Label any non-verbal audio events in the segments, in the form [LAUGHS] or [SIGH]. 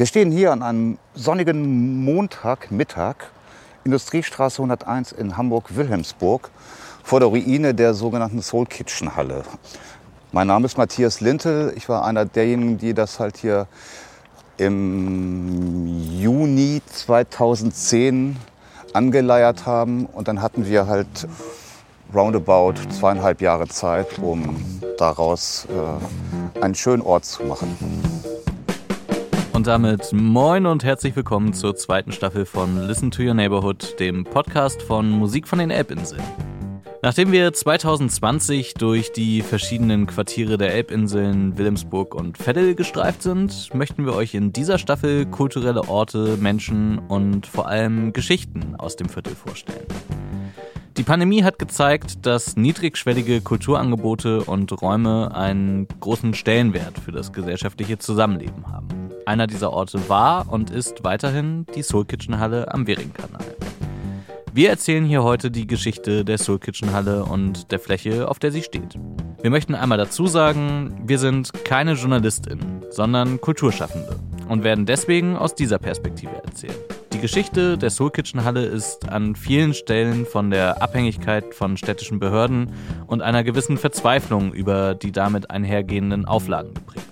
Wir stehen hier an einem sonnigen Montagmittag, Industriestraße 101 in Hamburg-Wilhelmsburg, vor der Ruine der sogenannten Soul Kitchen Halle. Mein Name ist Matthias Lintel. Ich war einer derjenigen, die das halt hier im Juni 2010 angeleiert haben. Und dann hatten wir halt roundabout zweieinhalb Jahre Zeit, um daraus äh, einen schönen Ort zu machen. Und damit moin und herzlich willkommen zur zweiten Staffel von Listen to Your Neighborhood, dem Podcast von Musik von den Elbinseln. Nachdem wir 2020 durch die verschiedenen Quartiere der Elbinseln Wilhelmsburg und Veddel gestreift sind, möchten wir euch in dieser Staffel kulturelle Orte, Menschen und vor allem Geschichten aus dem Viertel vorstellen. Die Pandemie hat gezeigt, dass niedrigschwellige Kulturangebote und Räume einen großen Stellenwert für das gesellschaftliche Zusammenleben haben. Einer dieser Orte war und ist weiterhin die Soul Kitchen Halle am Währingkanal. Wir erzählen hier heute die Geschichte der Soul Kitchen Halle und der Fläche, auf der sie steht. Wir möchten einmal dazu sagen, wir sind keine JournalistInnen, sondern Kulturschaffende und werden deswegen aus dieser Perspektive erzählen. Die Geschichte der Soul Kitchen Halle ist an vielen Stellen von der Abhängigkeit von städtischen Behörden und einer gewissen Verzweiflung über die damit einhergehenden Auflagen geprägt.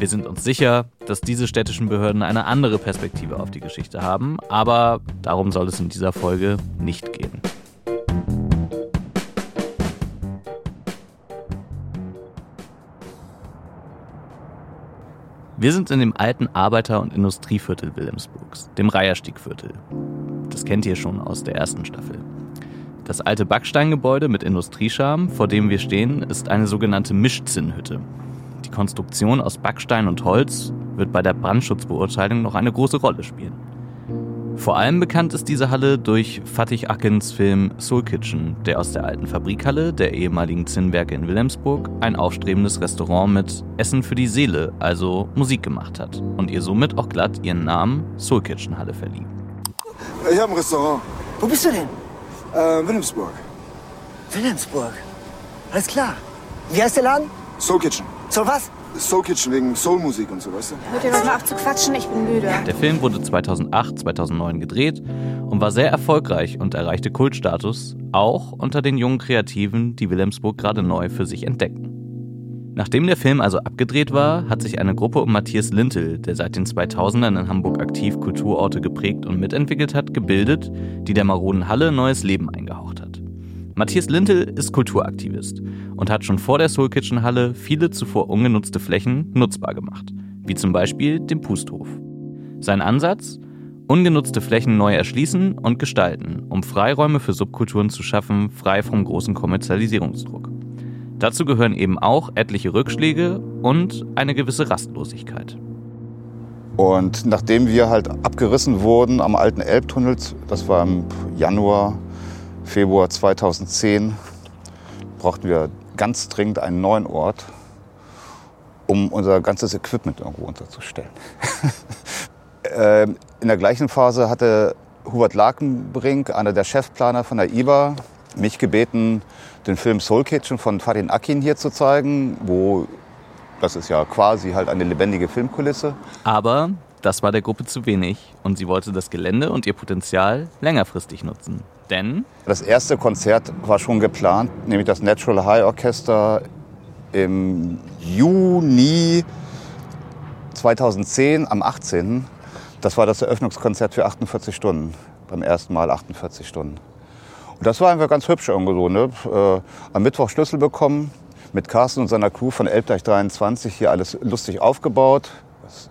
Wir sind uns sicher, dass diese städtischen Behörden eine andere Perspektive auf die Geschichte haben, aber darum soll es in dieser Folge nicht gehen. Wir sind in dem alten Arbeiter- und Industrieviertel Wilhelmsburgs, dem Reierstiegviertel. Das kennt ihr schon aus der ersten Staffel. Das alte Backsteingebäude mit Industriescham, vor dem wir stehen, ist eine sogenannte Mischzinnhütte. Die Konstruktion aus Backstein und Holz wird bei der Brandschutzbeurteilung noch eine große Rolle spielen. Vor allem bekannt ist diese Halle durch Fatih Akins Film Soul Kitchen, der aus der alten Fabrikhalle der ehemaligen Zinnwerke in Wilhelmsburg ein aufstrebendes Restaurant mit Essen für die Seele, also Musik gemacht hat und ihr somit auch glatt ihren Namen Soul Kitchen Halle verlieh. Ich habe ein Restaurant. Wo bist du denn? Äh, Wilhelmsburg. Wilhelmsburg. Alles klar. Wie heißt der Laden? Soul Kitchen. So was? Soul Kitchen wegen Soulmusik und so, weißt du? Hört ihr doch mal auf zu quatschen, ich bin müde. Der Film wurde 2008, 2009 gedreht und war sehr erfolgreich und erreichte Kultstatus, auch unter den jungen Kreativen, die Wilhelmsburg gerade neu für sich entdecken. Nachdem der Film also abgedreht war, hat sich eine Gruppe um Matthias Lintel, der seit den 2000ern in Hamburg aktiv Kulturorte geprägt und mitentwickelt hat, gebildet, die der maroden Halle neues Leben eingehaucht hat. Matthias Lintel ist Kulturaktivist und hat schon vor der Soul Kitchen Halle viele zuvor ungenutzte Flächen nutzbar gemacht, wie zum Beispiel den Pusthof. Sein Ansatz? Ungenutzte Flächen neu erschließen und gestalten, um Freiräume für Subkulturen zu schaffen, frei vom großen Kommerzialisierungsdruck. Dazu gehören eben auch etliche Rückschläge und eine gewisse Rastlosigkeit. Und nachdem wir halt abgerissen wurden am alten Elbtunnel, das war im Januar, Februar 2010, brauchten wir ganz dringend einen neuen Ort, um unser ganzes Equipment irgendwo unterzustellen. [LAUGHS] Ähm, in der gleichen Phase hatte Hubert Lakenbrink, einer der Chefplaner von der IBA, mich gebeten, den Film Soul Kitchen von Fadin Akin hier zu zeigen, wo das ist ja quasi halt eine lebendige Filmkulisse. Aber das war der Gruppe zu wenig und sie wollte das Gelände und ihr Potenzial längerfristig nutzen. Denn das erste Konzert war schon geplant, nämlich das Natural High Orchester im Juni 2010 am 18. Das war das Eröffnungskonzert für 48 Stunden, beim ersten Mal 48 Stunden. Und das war einfach ganz hübsch irgendwo so. Ne? Äh, am Mittwoch Schlüssel bekommen, mit Carsten und seiner Crew von Elbdeich 23 hier alles lustig aufgebaut.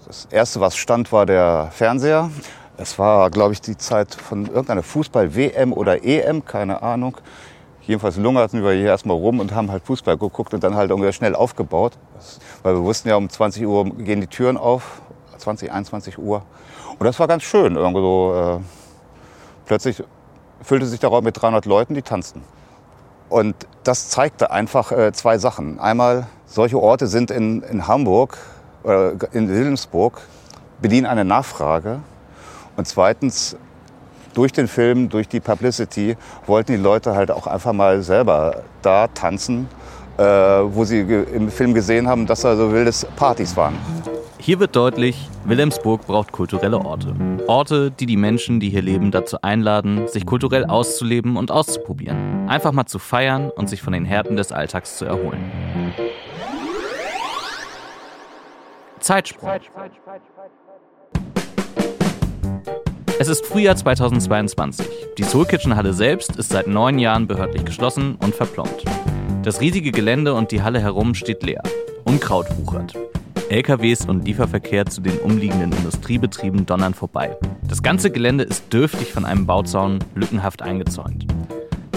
Das erste, was stand, war der Fernseher. Es war, glaube ich, die Zeit von irgendeiner Fußball-WM oder EM, keine Ahnung. Jedenfalls lungerten wir hier erstmal rum und haben halt Fußball geguckt und dann halt irgendwie schnell aufgebaut. Weil wir wussten ja, um 20 Uhr gehen die Türen auf, 20, 21 Uhr. Und das war ganz schön. Irgendwie so, äh, plötzlich füllte sich der Raum mit 300 Leuten, die tanzten. Und das zeigte einfach äh, zwei Sachen. Einmal, solche Orte sind in, in Hamburg oder in Wilhelmsburg, bedienen eine Nachfrage. Und zweitens, durch den Film, durch die Publicity, wollten die Leute halt auch einfach mal selber da tanzen, äh, wo sie im Film gesehen haben, dass da so wilde Partys waren. Hier wird deutlich, Wilhelmsburg braucht kulturelle Orte. Orte, die die Menschen, die hier leben, dazu einladen, sich kulturell auszuleben und auszuprobieren. Einfach mal zu feiern und sich von den Härten des Alltags zu erholen. Zeitsprung. Es ist Frühjahr 2022. Die Soul Kitchen Halle selbst ist seit neun Jahren behördlich geschlossen und verplombt. Das riesige Gelände und die Halle herum steht leer. Unkraut wuchert. LKWs und Lieferverkehr zu den umliegenden Industriebetrieben donnern vorbei. Das ganze Gelände ist dürftig von einem Bauzaun lückenhaft eingezäunt.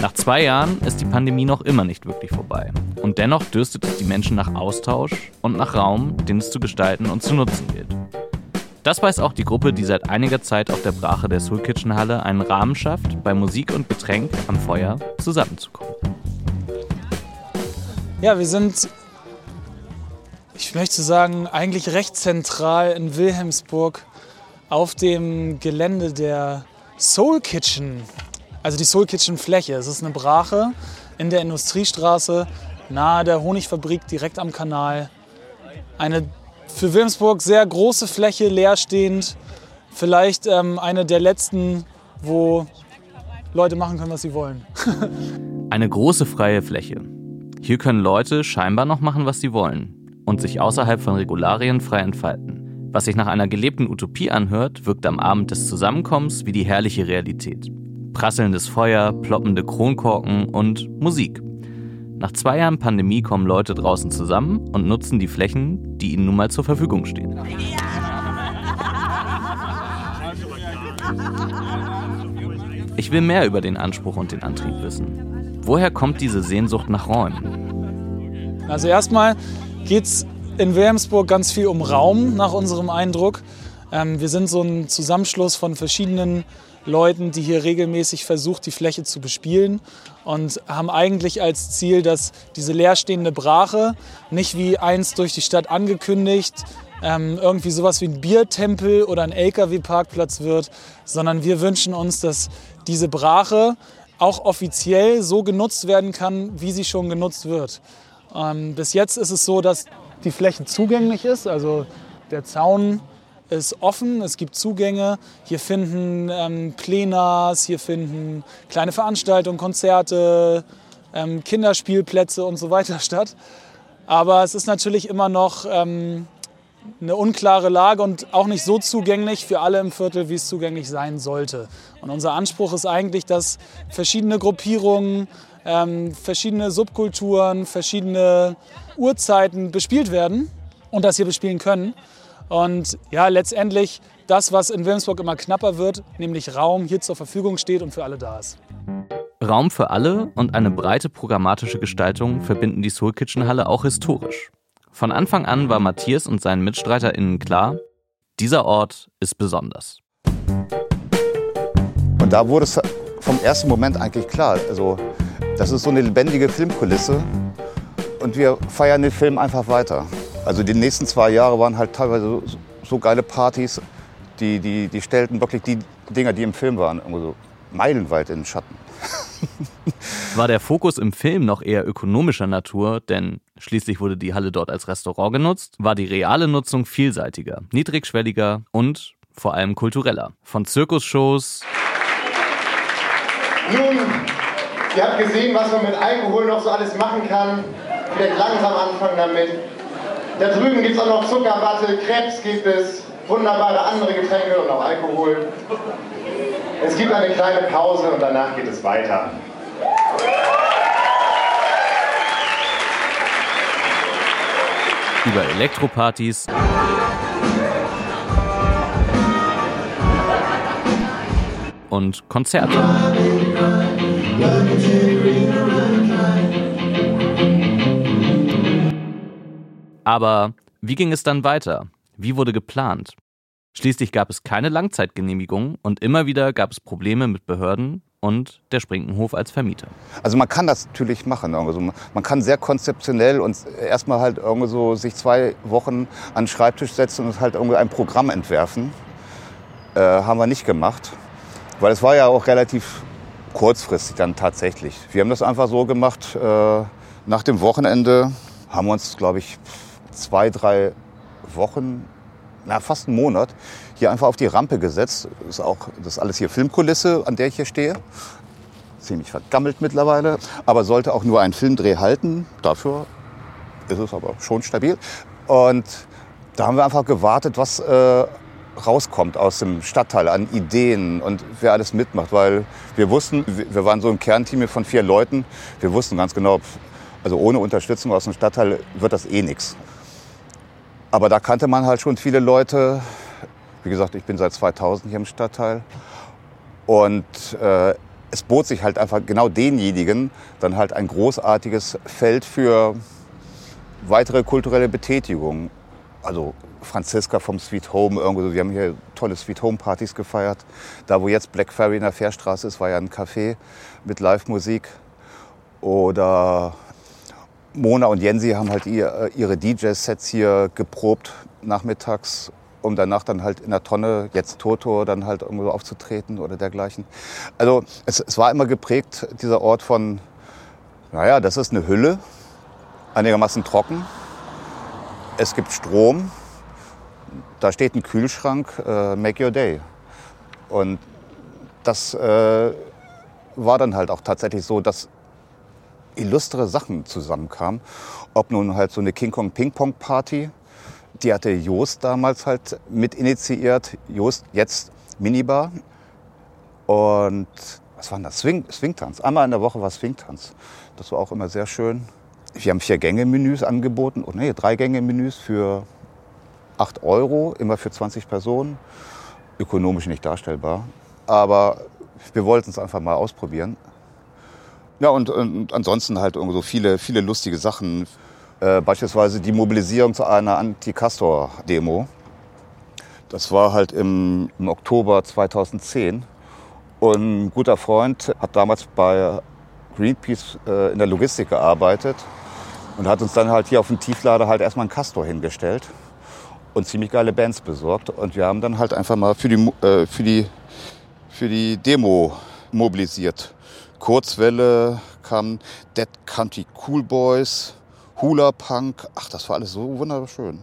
Nach zwei Jahren ist die Pandemie noch immer nicht wirklich vorbei. Und dennoch dürstet es die Menschen nach Austausch und nach Raum, den es zu gestalten und zu nutzen gilt. Das weiß auch die Gruppe, die seit einiger Zeit auf der Brache der Soul Kitchen Halle einen Rahmen schafft, bei Musik und Getränk am Feuer zusammenzukommen. Ja, wir sind, ich möchte sagen, eigentlich recht zentral in Wilhelmsburg auf dem Gelände der Soul Kitchen. Also die Soul Kitchen Fläche. Es ist eine Brache in der Industriestraße nahe der Honigfabrik direkt am Kanal. Eine für Wilhelmsburg sehr große Fläche, leerstehend. Vielleicht ähm, eine der letzten, wo Leute machen können, was sie wollen. [LAUGHS] Eine große freie Fläche. Hier können Leute scheinbar noch machen, was sie wollen und sich außerhalb von Regularien frei entfalten. Was sich nach einer gelebten Utopie anhört, wirkt am Abend des Zusammenkommens wie die herrliche Realität. Prasselndes Feuer, ploppende Kronkorken und Musik. Nach zwei Jahren Pandemie kommen Leute draußen zusammen und nutzen die Flächen, die ihnen nun mal zur Verfügung stehen. Ich will mehr über den Anspruch und den Antrieb wissen. Woher kommt diese Sehnsucht nach Räumen? Also erstmal geht es in Wilhelmsburg ganz viel um Raum nach unserem Eindruck. Ähm, wir sind so ein Zusammenschluss von verschiedenen Leuten, die hier regelmäßig versucht, die Fläche zu bespielen und haben eigentlich als Ziel, dass diese leerstehende Brache nicht wie einst durch die Stadt angekündigt ähm, irgendwie sowas wie ein Biertempel oder ein LKW-Parkplatz wird, sondern wir wünschen uns, dass diese Brache auch offiziell so genutzt werden kann, wie sie schon genutzt wird. Ähm, bis jetzt ist es so, dass die Fläche zugänglich ist, also der Zaun ist offen, es gibt Zugänge. Hier finden ähm, Plenars, hier finden kleine Veranstaltungen, Konzerte, ähm, Kinderspielplätze und so weiter [LAUGHS] statt. Aber es ist natürlich immer noch ähm, eine unklare Lage und auch nicht so zugänglich für alle im Viertel, wie es zugänglich sein sollte. Und unser Anspruch ist eigentlich, dass verschiedene Gruppierungen, ähm, verschiedene Subkulturen, verschiedene Uhrzeiten bespielt werden und das hier bespielen können. Und ja, letztendlich das, was in Wilhelmsburg immer knapper wird, nämlich Raum hier zur Verfügung steht und für alle da ist. Raum für alle und eine breite programmatische Gestaltung verbinden die Soul Kitchen Halle auch historisch. Von Anfang an war Matthias und seinen MitstreiterInnen klar, dieser Ort ist besonders. Und da wurde es vom ersten Moment eigentlich klar. Also, das ist so eine lebendige Filmkulisse und wir feiern den Film einfach weiter. Also die nächsten zwei Jahre waren halt teilweise so, so geile Partys, die, die, die stellten wirklich die Dinger, die im Film waren, so meilenweit in den Schatten. [LAUGHS] War der Fokus im Film noch eher ökonomischer Natur, denn schließlich wurde die Halle dort als Restaurant genutzt, war die reale Nutzung vielseitiger, niedrigschwelliger und vor allem kultureller. Von Zirkusshows. Nun, ihr habt gesehen, was man mit Alkohol noch so alles machen kann. Vielleicht langsam anfangen damit. Da drüben gibt es auch noch Zuckerwatte, Krebs gibt es, wunderbare andere Getränke und auch Alkohol. Es gibt eine kleine Pause und danach geht es weiter. Über Elektropartys. Und Konzerte. Aber wie ging es dann weiter? Wie wurde geplant? Schließlich gab es keine Langzeitgenehmigung und immer wieder gab es Probleme mit Behörden und der Sprinkenhof als Vermieter. Also man kann das natürlich machen. Also man kann sehr konzeptionell und erstmal halt irgendwie so sich zwei Wochen an den Schreibtisch setzen und halt irgendwie ein Programm entwerfen. Äh, haben wir nicht gemacht, weil es war ja auch relativ kurzfristig dann tatsächlich. Wir haben das einfach so gemacht, äh, nach dem Wochenende haben wir uns, glaube ich, zwei, drei Wochen na, fast einen Monat hier einfach auf die Rampe gesetzt. Das ist auch das ist alles hier Filmkulisse, an der ich hier stehe. Ziemlich vergammelt mittlerweile, aber sollte auch nur einen Filmdreh halten. Dafür ist es aber schon stabil. Und da haben wir einfach gewartet, was äh, rauskommt aus dem Stadtteil an Ideen und wer alles mitmacht, weil wir wussten, wir waren so ein Kernteam von vier Leuten, wir wussten ganz genau, also ohne Unterstützung aus dem Stadtteil wird das eh nichts. Aber da kannte man halt schon viele Leute. Wie gesagt, ich bin seit 2000 hier im Stadtteil. Und äh, es bot sich halt einfach genau denjenigen dann halt ein großartiges Feld für weitere kulturelle Betätigung. Also Franziska vom Sweet Home, irgendwo. Wir haben hier tolle Sweet Home Partys gefeiert. Da, wo jetzt Black Ferry in der Fährstraße ist, war ja ein Café mit Live-Musik. Oder Mona und Jensi haben halt ihr, ihre DJ-Sets hier geprobt nachmittags, um danach dann halt in der Tonne, jetzt Toto, dann halt irgendwo aufzutreten oder dergleichen. Also es, es war immer geprägt, dieser Ort von, naja, das ist eine Hülle, einigermaßen trocken. Es gibt Strom, da steht ein Kühlschrank, äh, make your day. Und das äh, war dann halt auch tatsächlich so, dass illustre Sachen zusammenkamen. Ob nun halt so eine King Kong Ping Pong Party, die hatte Joost damals halt mit initiiert. Joost, jetzt Minibar. Und was war das? Swing, Swingtanz. Einmal in der Woche war Swingtanz. Das war auch immer sehr schön. Wir haben vier Gänge-Menüs angeboten. Oh nee, drei Gänge-Menüs für 8 Euro, immer für 20 Personen. Ökonomisch nicht darstellbar. Aber wir wollten es einfach mal ausprobieren. Ja, und, und ansonsten halt so viele, viele lustige Sachen. Äh, beispielsweise die Mobilisierung zu einer Anti-Castor-Demo. Das war halt im, im Oktober 2010. Und ein guter Freund hat damals bei Greenpeace äh, in der Logistik gearbeitet und hat uns dann halt hier auf dem Tieflader halt erstmal einen Castor hingestellt und ziemlich geile Bands besorgt. Und wir haben dann halt einfach mal für die, äh, für die, für die Demo mobilisiert. Kurzwelle kam Dead Country Cool Boys, Hula Punk. Ach, das war alles so wunderschön.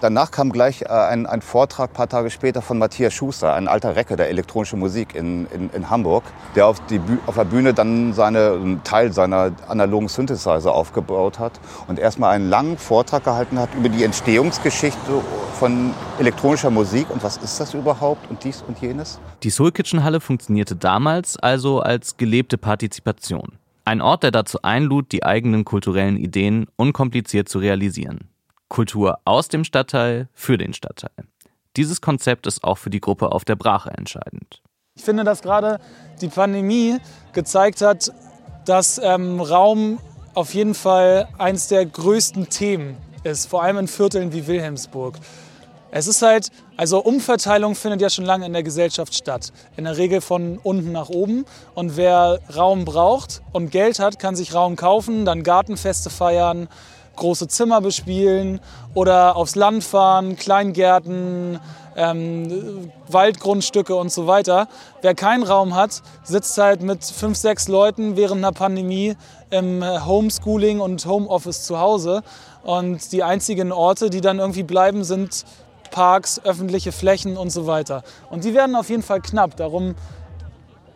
Danach kam gleich äh, ein, ein, Vortrag, paar Tage später, von Matthias Schuster, ein alter Recke der elektronischen Musik in, in, in Hamburg, der auf, die, auf der Bühne dann seine, einen Teil seiner analogen Synthesizer aufgebaut hat und erstmal einen langen Vortrag gehalten hat über die Entstehungsgeschichte von elektronischer Musik und was ist das überhaupt und dies und jenes. Die Soul Kitchen Halle funktionierte damals also als gelebte Partizipation. Ein Ort, der dazu einlud, die eigenen kulturellen Ideen unkompliziert zu realisieren. Kultur aus dem Stadtteil für den Stadtteil. Dieses Konzept ist auch für die Gruppe auf der Brache entscheidend. Ich finde, dass gerade die Pandemie gezeigt hat, dass ähm, Raum auf jeden Fall eines der größten Themen ist, vor allem in Vierteln wie Wilhelmsburg. Es ist halt, also Umverteilung findet ja schon lange in der Gesellschaft statt. In der Regel von unten nach oben. Und wer Raum braucht und Geld hat, kann sich Raum kaufen, dann Gartenfeste feiern, große Zimmer bespielen oder aufs Land fahren, Kleingärten, ähm, Waldgrundstücke und so weiter. Wer keinen Raum hat, sitzt halt mit fünf, sechs Leuten während einer Pandemie im Homeschooling und Homeoffice zu Hause. Und die einzigen Orte, die dann irgendwie bleiben, sind Parks, öffentliche Flächen und so weiter. Und die werden auf jeden Fall knapp. Darum,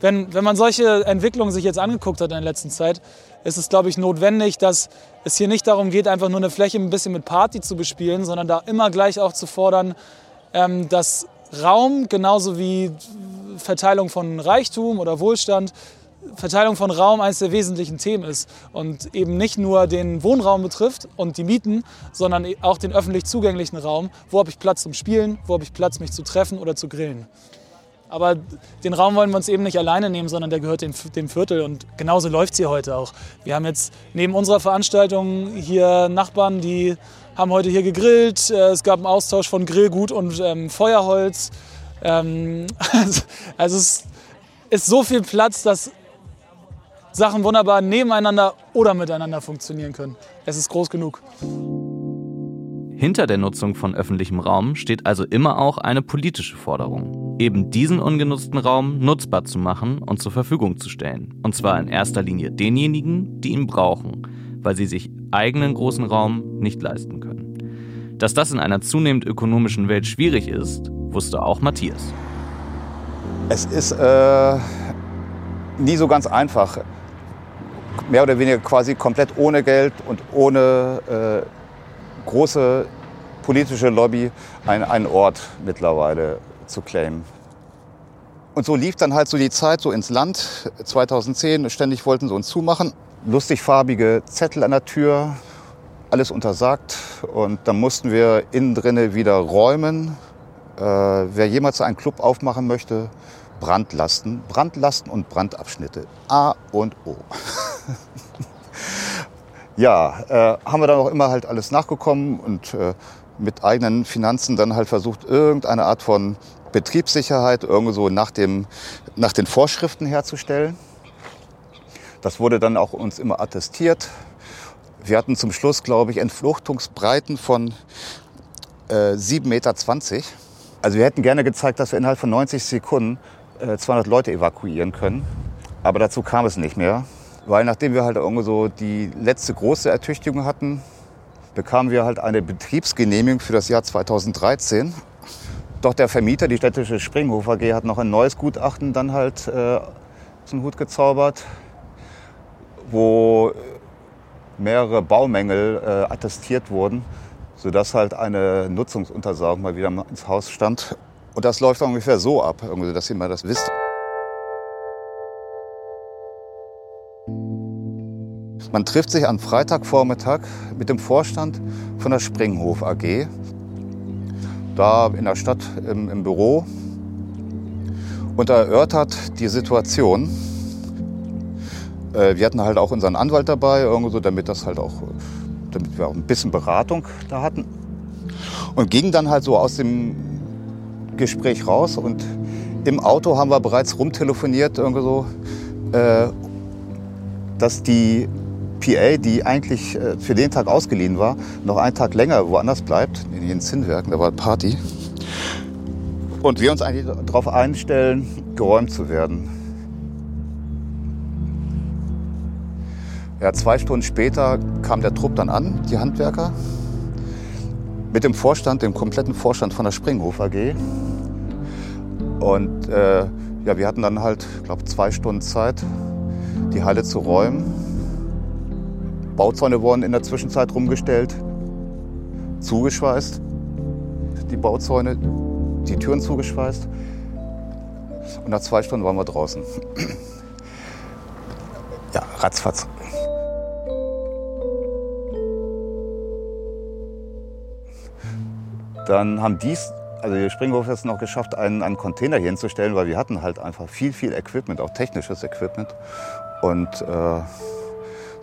wenn, wenn man solche Entwicklungen sich jetzt angeguckt hat in der letzten Zeit, ist es, glaube ich, notwendig, dass es hier nicht darum geht, einfach nur eine Fläche ein bisschen mit Party zu bespielen, sondern da immer gleich auch zu fordern, ähm, dass Raum genauso wie Verteilung von Reichtum oder Wohlstand Verteilung von Raum eines der wesentlichen Themen ist und eben nicht nur den Wohnraum betrifft und die Mieten, sondern auch den öffentlich zugänglichen Raum. Wo habe ich Platz zum Spielen? Wo habe ich Platz, mich zu treffen oder zu grillen? Aber den Raum wollen wir uns eben nicht alleine nehmen, sondern der gehört dem, Viertel. Und genauso läuft es hier heute auch. Wir haben jetzt neben unserer Veranstaltung hier Nachbarn, die haben heute hier gegrillt. Äh, es gab einen Austausch von Grillgut und ähm, Feuerholz. Ähm, [LAUGHS] also es ist so viel Platz, dass Sachen wunderbar nebeneinander oder miteinander funktionieren können. Es ist groß genug. Hinter der Nutzung von öffentlichem Raum steht also immer auch eine politische Forderung, eben diesen ungenutzten Raum nutzbar zu machen und zur Verfügung zu stellen. Und zwar in erster Linie denjenigen, die ihn brauchen, weil sie sich eigenen großen Raum nicht leisten können. Dass das in einer zunehmend ökonomischen Welt schwierig ist, wusste auch Matthias. Es ist äh, nie so ganz einfach. Mehr oder weniger quasi komplett ohne Geld und ohne äh, große politische Lobby ein, einen Ort mittlerweile zu claimen. Und so lief dann halt so die Zeit so ins Land. 2010, ständig wollten sie uns zumachen. Lustig farbige Zettel an der Tür, alles untersagt. Und dann mussten wir innen drinne wieder räumen. Äh, wer jemals einen Club aufmachen möchte, Brandlasten, Brandlasten und Brandabschnitte. A und O. [LAUGHS] ja, äh, haben wir dann auch immer halt alles nachgekommen und äh, mit eigenen Finanzen dann halt versucht, irgendeine Art von Betriebssicherheit irgendwie so nach, dem, nach den Vorschriften herzustellen. Das wurde dann auch uns immer attestiert. Wir hatten zum Schluss, glaube ich, Entfluchtungsbreiten von äh, 7,20 Meter. Also wir hätten gerne gezeigt, dass wir innerhalb von 90 Sekunden äh, 200 Leute evakuieren können. Aber dazu kam es nicht mehr. Weil nachdem wir halt irgendwie so die letzte große Ertüchtigung hatten, bekamen wir halt eine Betriebsgenehmigung für das Jahr 2013. Doch der Vermieter, die städtische Springhof AG, hat noch ein neues Gutachten dann halt äh, dem Hut gezaubert, wo mehrere Baumängel äh, attestiert wurden, sodass halt eine Nutzungsuntersagung mal wieder ins Haus stand. Und das läuft ungefähr so ab, dass ihr mal das wisst. Man trifft sich am Freitagvormittag mit dem Vorstand von der Springhof AG, da in der Stadt im, im Büro, und erörtert die Situation. Äh, wir hatten halt auch unseren Anwalt dabei, irgendwie damit das halt auch, damit wir auch ein bisschen Beratung da hatten. Und gingen dann halt so aus dem Gespräch raus und im Auto haben wir bereits rumtelefoniert, irgendwie äh, dass die PA, die eigentlich äh, für den Tag ausgeliehen war, noch einen Tag länger woanders bleibt, in den Zinnwerken, da war Party. Und wir uns eigentlich darauf einstellen, geräumt zu werden. Ja, zwei Stunden später kam der Trupp dann an, die Handwerker, mit dem Vorstand, dem kompletten Vorstand von der Springhof AG. Und äh, ja, wir hatten dann halt, glaube zwei Stunden Zeit, die Halle zu räumen. Bauzäune wurden in der Zwischenzeit rumgestellt, zugeschweißt, die Bauzäune, die Türen zugeschweißt. Und nach zwei Stunden waren wir draußen. Ja, ratzfatz. Dann haben dies, also die Springhof es noch geschafft, einen, einen Container hier hinzustellen, weil wir hatten halt einfach viel, viel Equipment, auch technisches Equipment. Und äh,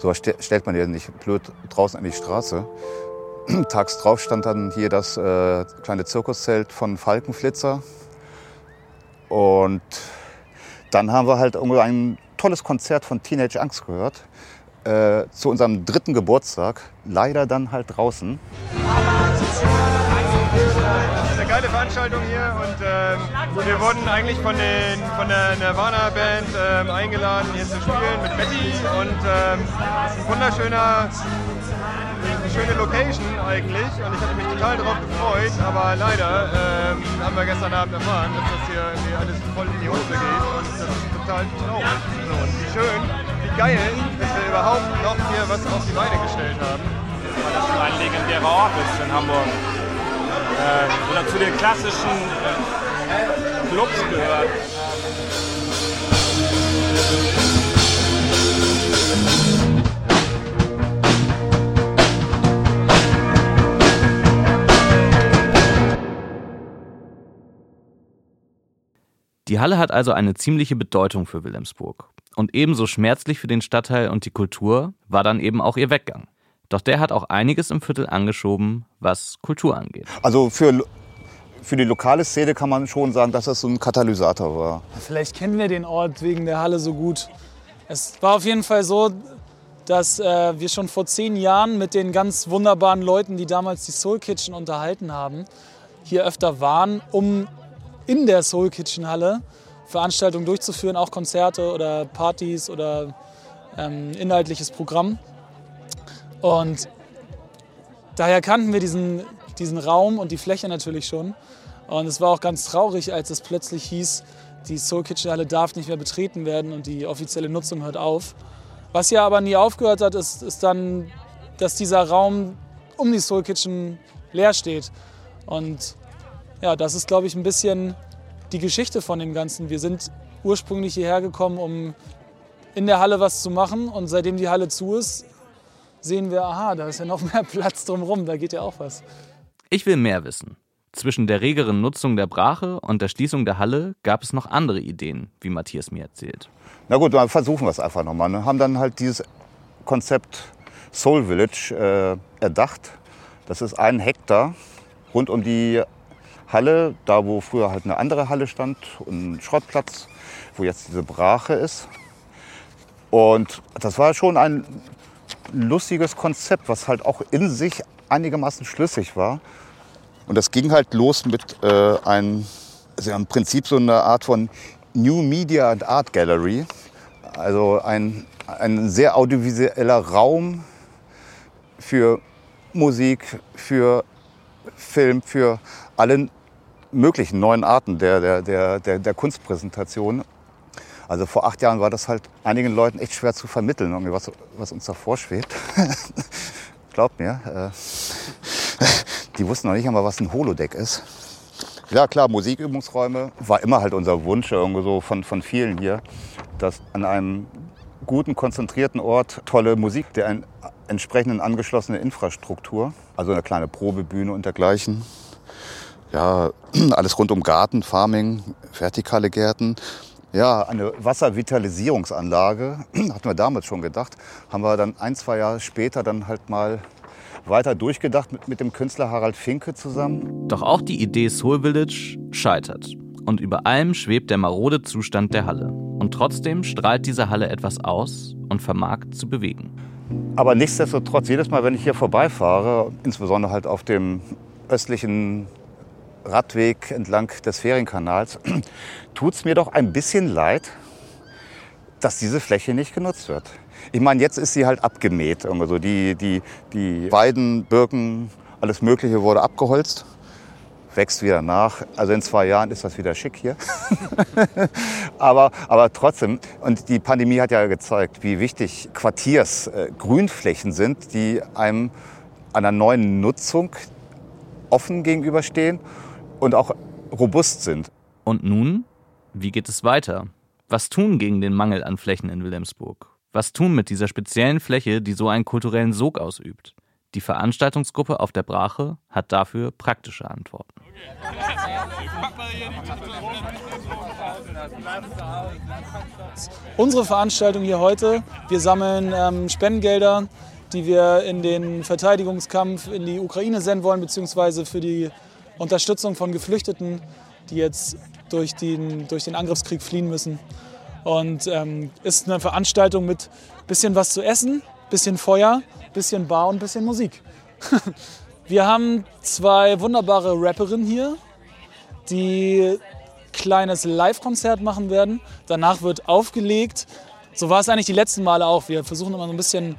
so stellt man ja nicht blöd draußen an die Straße. [CLEARS THROAT] Tags drauf stand dann hier das äh, kleine Zirkuszelt von Falkenflitzer. Und dann haben wir halt ein tolles Konzert von Teenage Angst gehört. Äh, zu unserem dritten Geburtstag. Leider dann halt draußen Veranstaltung hier und ähm, wir wurden eigentlich von, den, von der Nirvana Band ähm, eingeladen hier zu spielen mit Betty und ähm, ein wunderschöner, schöne Location eigentlich und ich hatte mich total darauf gefreut, aber leider ähm, haben wir gestern Abend erfahren, dass das hier alles voll in die Hose geht und das ist total traurig. So, und wie schön, wie geil, dass wir überhaupt noch hier was auf die Beine gestellt haben. Weil das ein legendärer Ort ist in Hamburg äh, oder zu den klassischen äh, Clubs gehört. Die Halle hat also eine ziemliche Bedeutung für Wilhelmsburg. Und ebenso schmerzlich für den Stadtteil und die Kultur war dann eben auch ihr Weggang. Doch der hat auch einiges im Viertel angeschoben, was Kultur angeht. Also für, für die lokale Szene kann man schon sagen, dass das so ein Katalysator war. Vielleicht kennen wir den Ort wegen der Halle so gut. Es war auf jeden Fall so, dass äh, wir schon vor zehn Jahren mit den ganz wunderbaren Leuten, die damals die Soul Kitchen unterhalten haben, hier öfter waren, um in der Soul Kitchen Halle Veranstaltungen durchzuführen, auch Konzerte oder Partys oder ähm, inhaltliches Programm. Und daher kannten wir diesen diesen Raum und die Fläche natürlich schon. Und es war auch ganz traurig, als es plötzlich hieß, die Soul Kitchen Halle darf nicht mehr betreten werden und die offizielle Nutzung hört auf. Was ja aber nie aufgehört hat, ist, ist dann, dass dieser Raum um die Soul Kitchen leer steht. Und ja, das ist, glaube ich, ein bisschen die Geschichte von dem Ganzen. Wir sind ursprünglich hierher gekommen, um in der Halle was zu machen. Und seitdem die Halle zu ist, sehen wir, aha, da ist ja noch mehr Platz drumherum, da geht ja auch was. Ich will mehr wissen. Zwischen der regeren Nutzung der Brache und der Schließung der Halle gab es noch andere Ideen, wie Matthias mir erzählt. Na gut, dann versuchen wir es einfach nochmal. Ne? Haben dann halt dieses Konzept Soul Village äh, erdacht. Das ist ein Hektar rund um die Halle, da wo früher halt eine andere Halle stand und ein Schrottplatz, wo jetzt diese Brache ist. Und das war schon ein lustiges Konzept, was halt auch in sich einigermaßen schlüssig war. Und das ging halt los mit äh, einem, also im Prinzip so eine Art von New Media and Art Gallery. Also ein, ein sehr audiovisueller Raum für Musik, für Film, für alle möglichen neuen Arten der, der, der, der, der Kunstpräsentation. Also vor acht Jahren war das halt einigen Leuten echt schwer zu vermitteln, irgendwie was, was uns da vorschwebt. [LAUGHS] Glaubt mir. Äh, die wussten noch nicht einmal, was ein Holodeck ist. Ja klar, Musikübungsräume war immer halt unser Wunsch irgendwie so von, von vielen hier, dass an einem guten, konzentrierten Ort tolle Musik, der einen entsprechenden angeschlossene Infrastruktur, also eine kleine Probebühne und dergleichen. Ja, [CLEARS THROAT] alles rund um Garten, Farming, vertikale Gärten. Ja, eine Wasservitalisierungsanlage, [CLEARS THROAT] hatten wir damals schon gedacht, haben wir dann ein, zwei Jahre später dann halt mal weiter durchgedacht mit, mit dem Künstler Harald Finke zusammen. Doch auch die Idee Soul Village scheitert. Und über allem schwebt der marode Zustand der Halle. Und trotzdem strahlt diese Halle etwas aus und vermag zu bewegen. Aber nichtsdestotrotz, jedes Mal, wenn ich hier vorbeifahre, insbesondere halt auf dem östlichen Radweg entlang des Ferienkanals, [CLEARS THROAT] tut es mir doch ein bisschen leid, dass diese Fläche nicht genutzt wird. Ich meine, jetzt ist sie halt abgemäht. Also die, die, die Weiden, Birken, alles Mögliche wurde abgeholzt, wächst wieder nach. Also in zwei Jahren ist das wieder schick hier. [LAUGHS] aber, aber trotzdem, und die Pandemie hat ja gezeigt, wie wichtig Quartiersgrünflächen äh, sind, die einem einer neuen Nutzung offen gegenüberstehen und auch robust sind. Und nun, wie geht es weiter? Was tun gegen den Mangel an Flächen in Wilhelmsburg? Was tun mit dieser speziellen Fläche, die so einen kulturellen Sog ausübt? Die Veranstaltungsgruppe auf der Brache hat dafür praktische Antworten. Unsere Veranstaltung hier heute, wir sammeln ähm, Spendengelder, die wir in den Verteidigungskampf in die Ukraine senden wollen, beziehungsweise für die Unterstützung von Geflüchteten, die jetzt durch den, durch den Angriffskrieg fliehen müssen. Und ähm, ist eine Veranstaltung mit bisschen was zu essen, bisschen Feuer, bisschen Bar und bisschen Musik. [LAUGHS] Wir haben zwei wunderbare Rapperinnen hier, die kleines Live-Konzert machen werden. Danach wird aufgelegt. So war es eigentlich die letzten Male auch. Wir versuchen immer so ein bisschen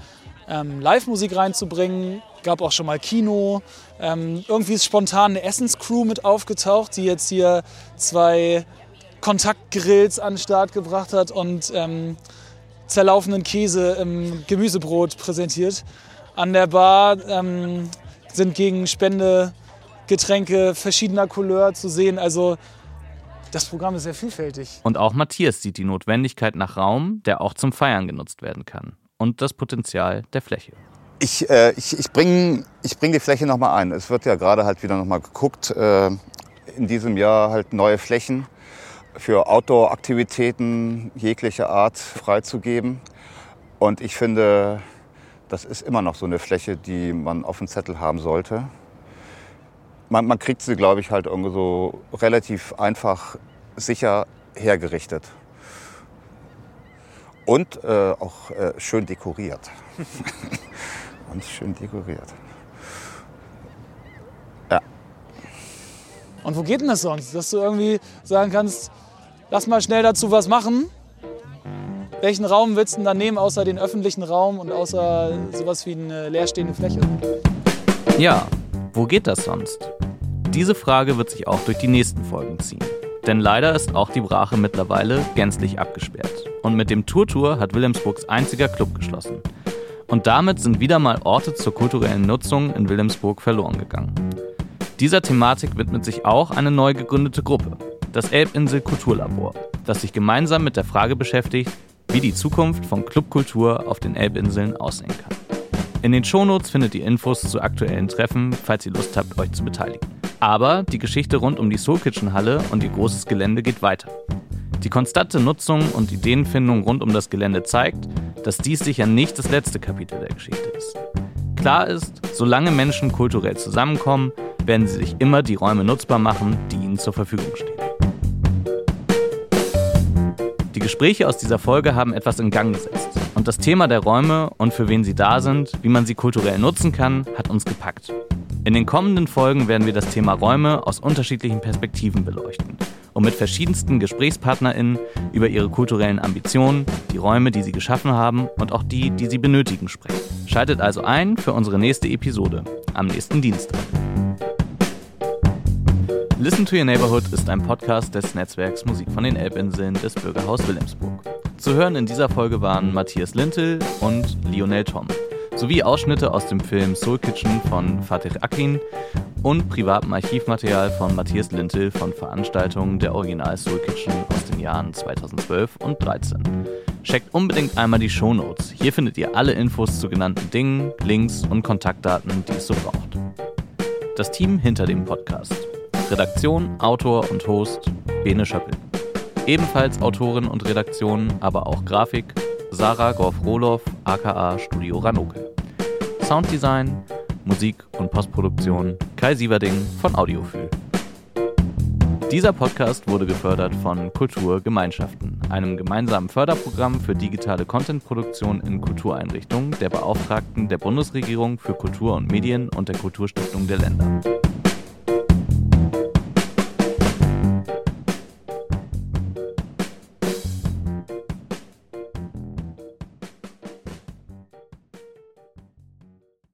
ähm, Live-Musik reinzubringen. Gab auch schon mal Kino. Ähm, irgendwie ist spontan eine Essenscrew mit aufgetaucht, die jetzt hier zwei Kontaktgrills an den Start gebracht hat und ähm, zerlaufenden Käse im Gemüsebrot präsentiert. An der Bar ähm, sind gegen Spende Getränke verschiedener Couleur zu sehen. Also das Programm ist sehr vielfältig. Und auch Matthias sieht die Notwendigkeit nach Raum, der auch zum Feiern genutzt werden kann. Und das Potenzial der Fläche. Ich, äh, ich, ich bringe ich bring die Fläche nochmal ein. Es wird ja gerade halt wieder nochmal geguckt, äh, in diesem Jahr halt neue Flächen für Outdoor-Aktivitäten jeglicher Art freizugeben. Und ich finde, das ist immer noch so eine Fläche, die man auf dem Zettel haben sollte. Man, man kriegt sie, glaube ich, halt irgendwie so relativ einfach sicher hergerichtet. Und äh, auch äh, schön dekoriert. [LAUGHS] Und schön dekoriert. Ja. Und wo geht denn das sonst? Dass du irgendwie sagen kannst, lass mal schnell dazu was machen. Welchen Raum willst du denn dann nehmen, außer den öffentlichen Raum und außer sowas wie eine leerstehende Fläche? Ja, Wo geht das sonst? Diese Frage wird sich auch durch die nächsten Folgen ziehen. Denn leider ist auch die Brache mittlerweile gänzlich abgesperrt. Und mit dem Tour-Tour hat Wilhelmsburgs einziger Club geschlossen. Und damit sind wieder mal Orte zur kulturellen Nutzung in Wilhelmsburg verloren gegangen. Dieser Thematik widmet sich auch eine neu gegründete Gruppe, das Elbinsel Kulturlabor, das sich gemeinsam mit der Frage beschäftigt, wie die Zukunft von Clubkultur auf den Elbinseln aussehen kann. In den Shownotes findet ihr Infos zu aktuellen Treffen, falls ihr Lust habt, euch zu beteiligen. Aber die Geschichte rund um die Soul Kitchen Halle und ihr großes Gelände geht weiter. Die konstante Nutzung und Ideenfindung rund um das Gelände zeigt, dass dies sicher nicht das letzte Kapitel der Geschichte ist. Klar ist, solange Menschen kulturell zusammenkommen, werden sie sich immer die Räume nutzbar machen, die ihnen zur Verfügung stehen. Die Gespräche aus dieser Folge haben etwas in Gang gesetzt. Und das Thema der Räume und für wen sie da sind, wie man sie kulturell nutzen kann, hat uns gepackt. In den kommenden Folgen werden wir das Thema Räume aus unterschiedlichen Perspektiven beleuchten und mit verschiedensten GesprächspartnerInnen über ihre kulturellen Ambitionen, die Räume, die sie geschaffen haben und auch die, die sie benötigen, sprechen. Schaltet also ein für unsere nächste Episode am nächsten Dienstag. Listen to Your Neighborhood ist ein Podcast des Netzwerks Musik von den Elbinseln des Bürgerhaus Wilhelmsburg. Zu hören in dieser Folge waren Matthias Lintel und Lionel Tom sowie Ausschnitte aus dem Film Soul Kitchen von Fatih Akin und privatem Archivmaterial von Matthias Lintel von Veranstaltungen der Original Soul Kitchen aus den Jahren 2012 und 2013. Checkt unbedingt einmal die Shownotes. Hier findet ihr alle Infos zu genannten Dingen, Links und Kontaktdaten, die es so braucht. Das Team hinter dem Podcast. Redaktion, Autor und Host Bene Schöppel. Ebenfalls Autorin und Redaktion, aber auch Grafik Sarah Gorf-Roloff, aka Studio Ranoke. Sounddesign, Musik und Postproduktion Kai Sieverding von Audiofühl. Dieser Podcast wurde gefördert von Kulturgemeinschaften, einem gemeinsamen Förderprogramm für digitale Contentproduktion in Kultureinrichtungen der Beauftragten der Bundesregierung für Kultur und Medien und der Kulturstiftung der Länder.